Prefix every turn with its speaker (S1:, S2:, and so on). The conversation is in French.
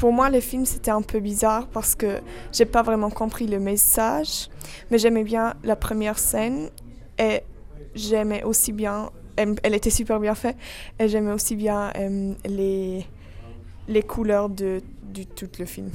S1: pour moi, le film, c'était un peu bizarre parce que j'ai pas vraiment compris le message, mais j'aimais bien la première scène et j'aimais aussi bien, elle était super bien faite, et j'aimais aussi bien euh, les, les couleurs de, de tout le film.